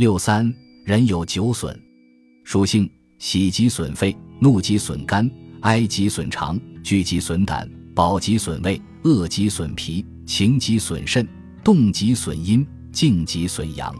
六三，人有九损，属性：喜极损肺，怒极损肝，哀极损肠，惧极损胆，饱极损胃，饿极损脾，情极损肾，动极损阴，静极损阳。